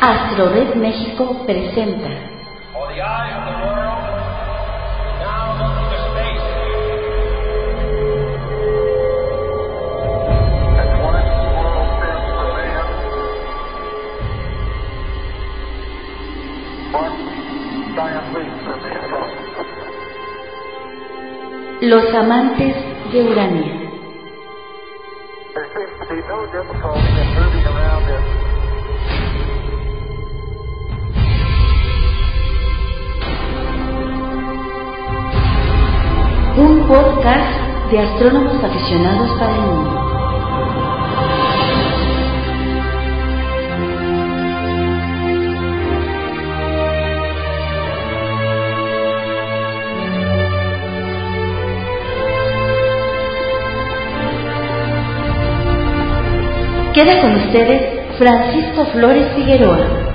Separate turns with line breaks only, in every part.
AstroRed México presenta. Los amantes de Urania. De astrónomos aficionados para el mundo. Queda con ustedes Francisco Flores Figueroa.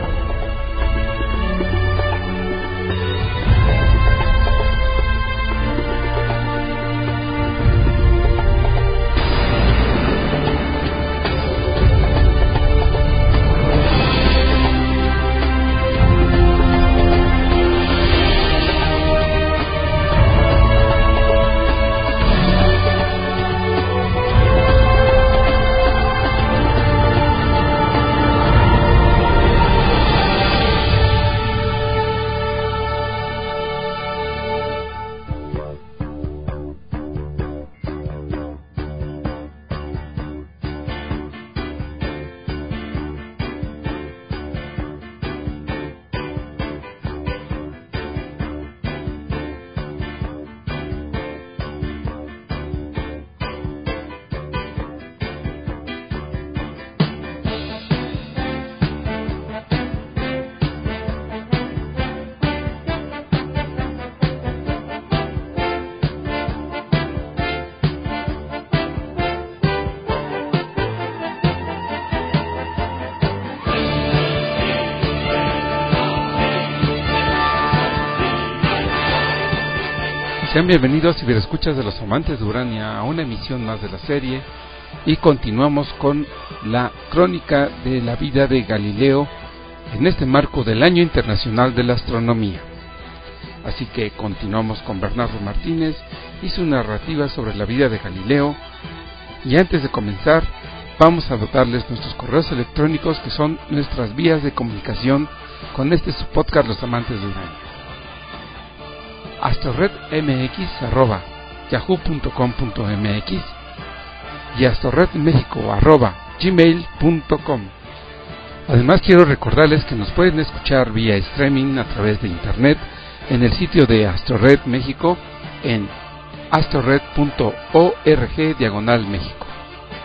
Sean bienvenidos y escuchas de los amantes de Urania a una emisión más de la serie. Y continuamos con la crónica de la vida de Galileo en este marco del Año Internacional de la Astronomía. Así que continuamos con Bernardo Martínez y su narrativa sobre la vida de Galileo. Y antes de comenzar vamos a dotarles nuestros correos electrónicos que son nuestras vías de comunicación con este su podcast Los Amantes de Urania astroredmx.yahoo.com.mx y astroredmexico.gmail.com Además quiero recordarles que nos pueden escuchar vía streaming a través de internet en el sitio de Astrored México en astrored.org diagonal México,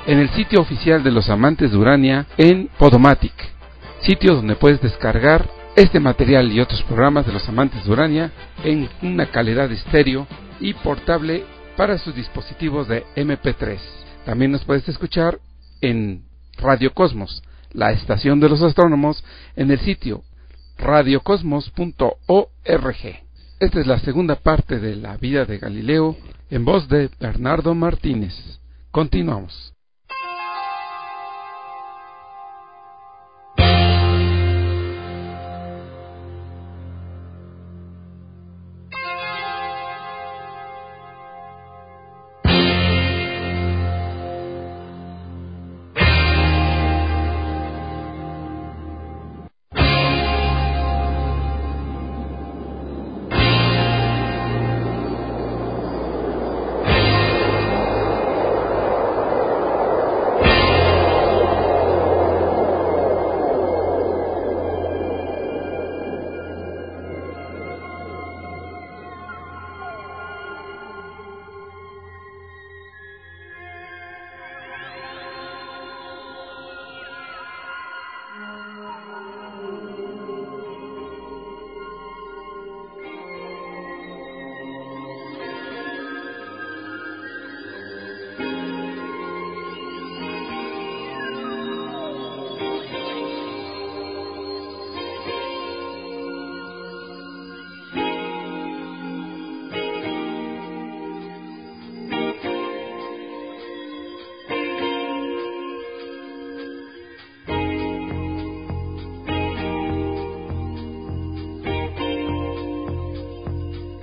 en el sitio oficial de los amantes de Urania en Podomatic, sitio donde puedes descargar este material y otros programas de los amantes de Urania en una calidad estéreo y portable para sus dispositivos de MP3. También nos puedes escuchar en Radio Cosmos, la estación de los astrónomos, en el sitio radiocosmos.org. Esta es la segunda parte de la vida de Galileo en voz de Bernardo Martínez. Continuamos.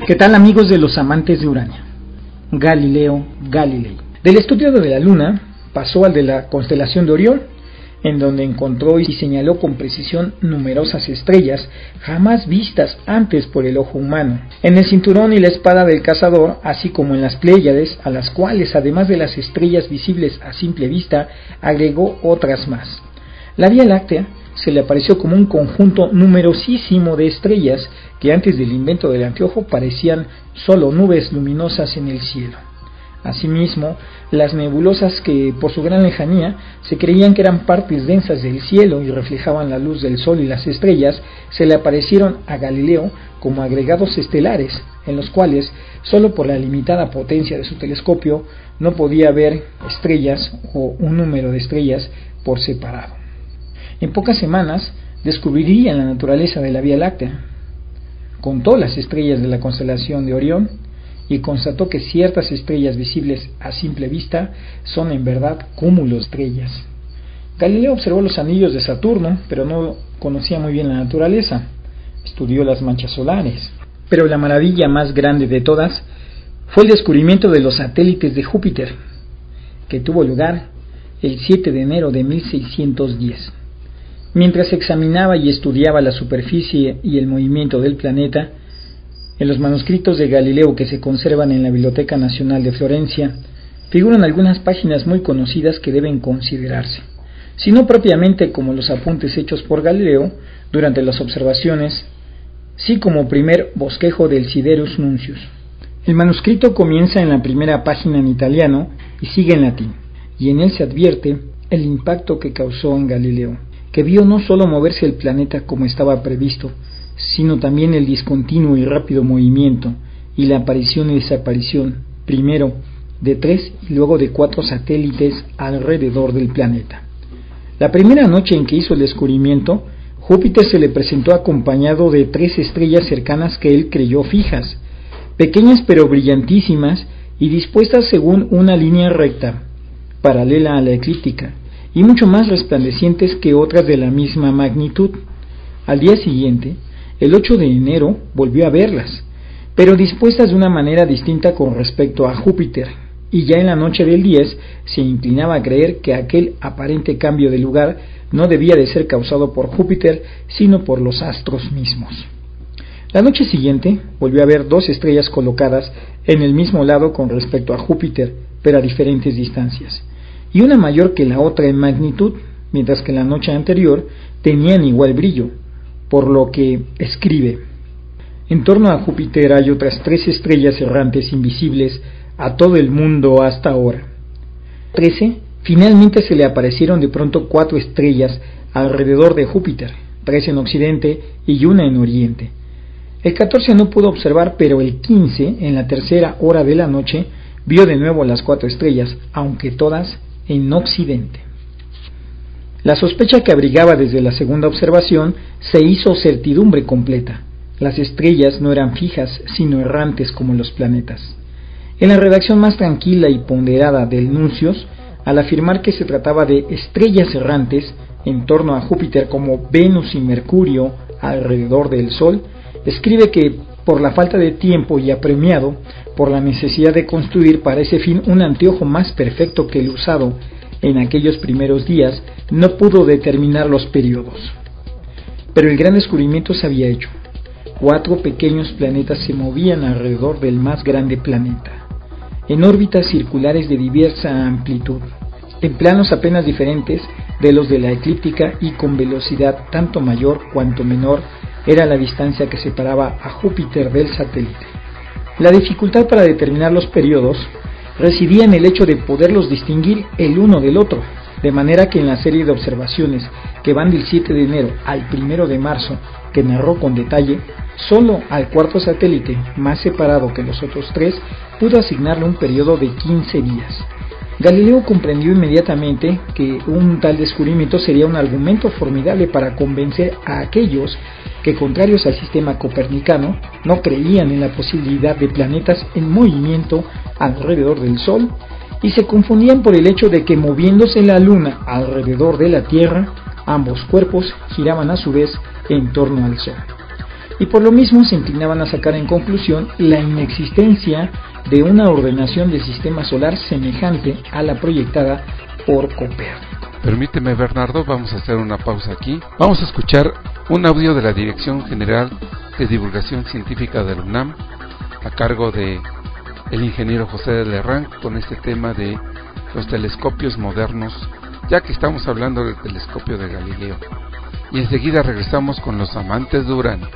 ¿Qué tal amigos de los amantes de Urania? Galileo Galilei. Del estudio de la Luna pasó al de la constelación de Orión, en donde encontró y señaló con precisión numerosas estrellas jamás vistas antes por el ojo humano, en el cinturón y la espada del cazador, así como en las Pléyades, a las cuales, además de las estrellas visibles a simple vista, agregó otras más. La Vía Láctea se le apareció como un conjunto numerosísimo de estrellas que antes del invento del anteojo parecían solo nubes luminosas en el cielo. Asimismo, las nebulosas que por su gran lejanía se creían que eran partes densas del cielo y reflejaban la luz del sol y las estrellas, se le aparecieron a Galileo como agregados estelares, en los cuales, solo por la limitada potencia de su telescopio, no podía ver estrellas o un número de estrellas por separado. En pocas semanas descubriría la naturaleza de la Vía Láctea. Contó las estrellas de la constelación de Orión y constató que ciertas estrellas visibles a simple vista son en verdad cúmulos de estrellas. Galileo observó los anillos de Saturno, pero no conocía muy bien la naturaleza. Estudió las manchas solares. Pero la maravilla más grande de todas fue el descubrimiento de los satélites de Júpiter, que tuvo lugar el 7 de enero de 1610. Mientras examinaba y estudiaba la superficie y el movimiento del planeta, en los manuscritos de Galileo que se conservan en la Biblioteca Nacional de Florencia, figuran algunas páginas muy conocidas que deben considerarse, si no propiamente como los apuntes hechos por Galileo durante las observaciones, sí como primer bosquejo del Siderus Nuncius. El manuscrito comienza en la primera página en italiano y sigue en latín, y en él se advierte el impacto que causó en Galileo que vio no solo moverse el planeta como estaba previsto, sino también el discontinuo y rápido movimiento y la aparición y desaparición, primero de tres y luego de cuatro satélites alrededor del planeta. La primera noche en que hizo el descubrimiento, Júpiter se le presentó acompañado de tres estrellas cercanas que él creyó fijas, pequeñas pero brillantísimas y dispuestas según una línea recta, paralela a la eclíptica, y mucho más resplandecientes que otras de la misma magnitud. Al día siguiente, el 8 de enero, volvió a verlas, pero dispuestas de una manera distinta con respecto a Júpiter, y ya en la noche del 10 se inclinaba a creer que aquel aparente cambio de lugar no debía de ser causado por Júpiter, sino por los astros mismos. La noche siguiente volvió a ver dos estrellas colocadas en el mismo lado con respecto a Júpiter, pero a diferentes distancias y una mayor que la otra en magnitud, mientras que la noche anterior tenían igual brillo, por lo que escribe, en torno a Júpiter hay otras tres estrellas errantes invisibles a todo el mundo hasta ahora. Trece, finalmente se le aparecieron de pronto cuatro estrellas alrededor de Júpiter, tres en occidente y una en oriente. El 14 no pudo observar, pero el 15, en la tercera hora de la noche, vio de nuevo las cuatro estrellas, aunque todas en Occidente. La sospecha que abrigaba desde la segunda observación se hizo certidumbre completa. Las estrellas no eran fijas, sino errantes como los planetas. En la redacción más tranquila y ponderada del Nuncios, al afirmar que se trataba de estrellas errantes en torno a Júpiter como Venus y Mercurio alrededor del Sol, escribe que por la falta de tiempo y apremiado por la necesidad de construir para ese fin un anteojo más perfecto que el usado en aquellos primeros días, no pudo determinar los periodos. Pero el gran descubrimiento se había hecho. Cuatro pequeños planetas se movían alrededor del más grande planeta, en órbitas circulares de diversa amplitud, en planos apenas diferentes de los de la eclíptica y con velocidad tanto mayor cuanto menor era la distancia que separaba a Júpiter del satélite. La dificultad para determinar los periodos residía en el hecho de poderlos distinguir el uno del otro, de manera que en la serie de observaciones que van del 7 de enero al 1 de marzo, que narró con detalle, solo al cuarto satélite, más separado que los otros tres, pudo asignarle un periodo de 15 días. Galileo comprendió inmediatamente que un tal descubrimiento sería un argumento formidable para convencer a aquellos que, contrarios al sistema copernicano, no creían en la posibilidad de planetas en movimiento alrededor del Sol y se confundían por el hecho de que moviéndose la Luna alrededor de la Tierra, ambos cuerpos giraban a su vez en torno al Sol. y por lo mismo se inclinaban a sacar en conclusión la inexistencia de una ordenación del sistema solar semejante a la proyectada por Copérnico.
Permíteme Bernardo, vamos a hacer una pausa aquí. Vamos a escuchar un audio de la Dirección General de Divulgación Científica del UNAM a cargo de el ingeniero José de Lerrán con este tema de los telescopios modernos, ya que estamos hablando del telescopio de Galileo. Y enseguida regresamos con los amantes de Urano.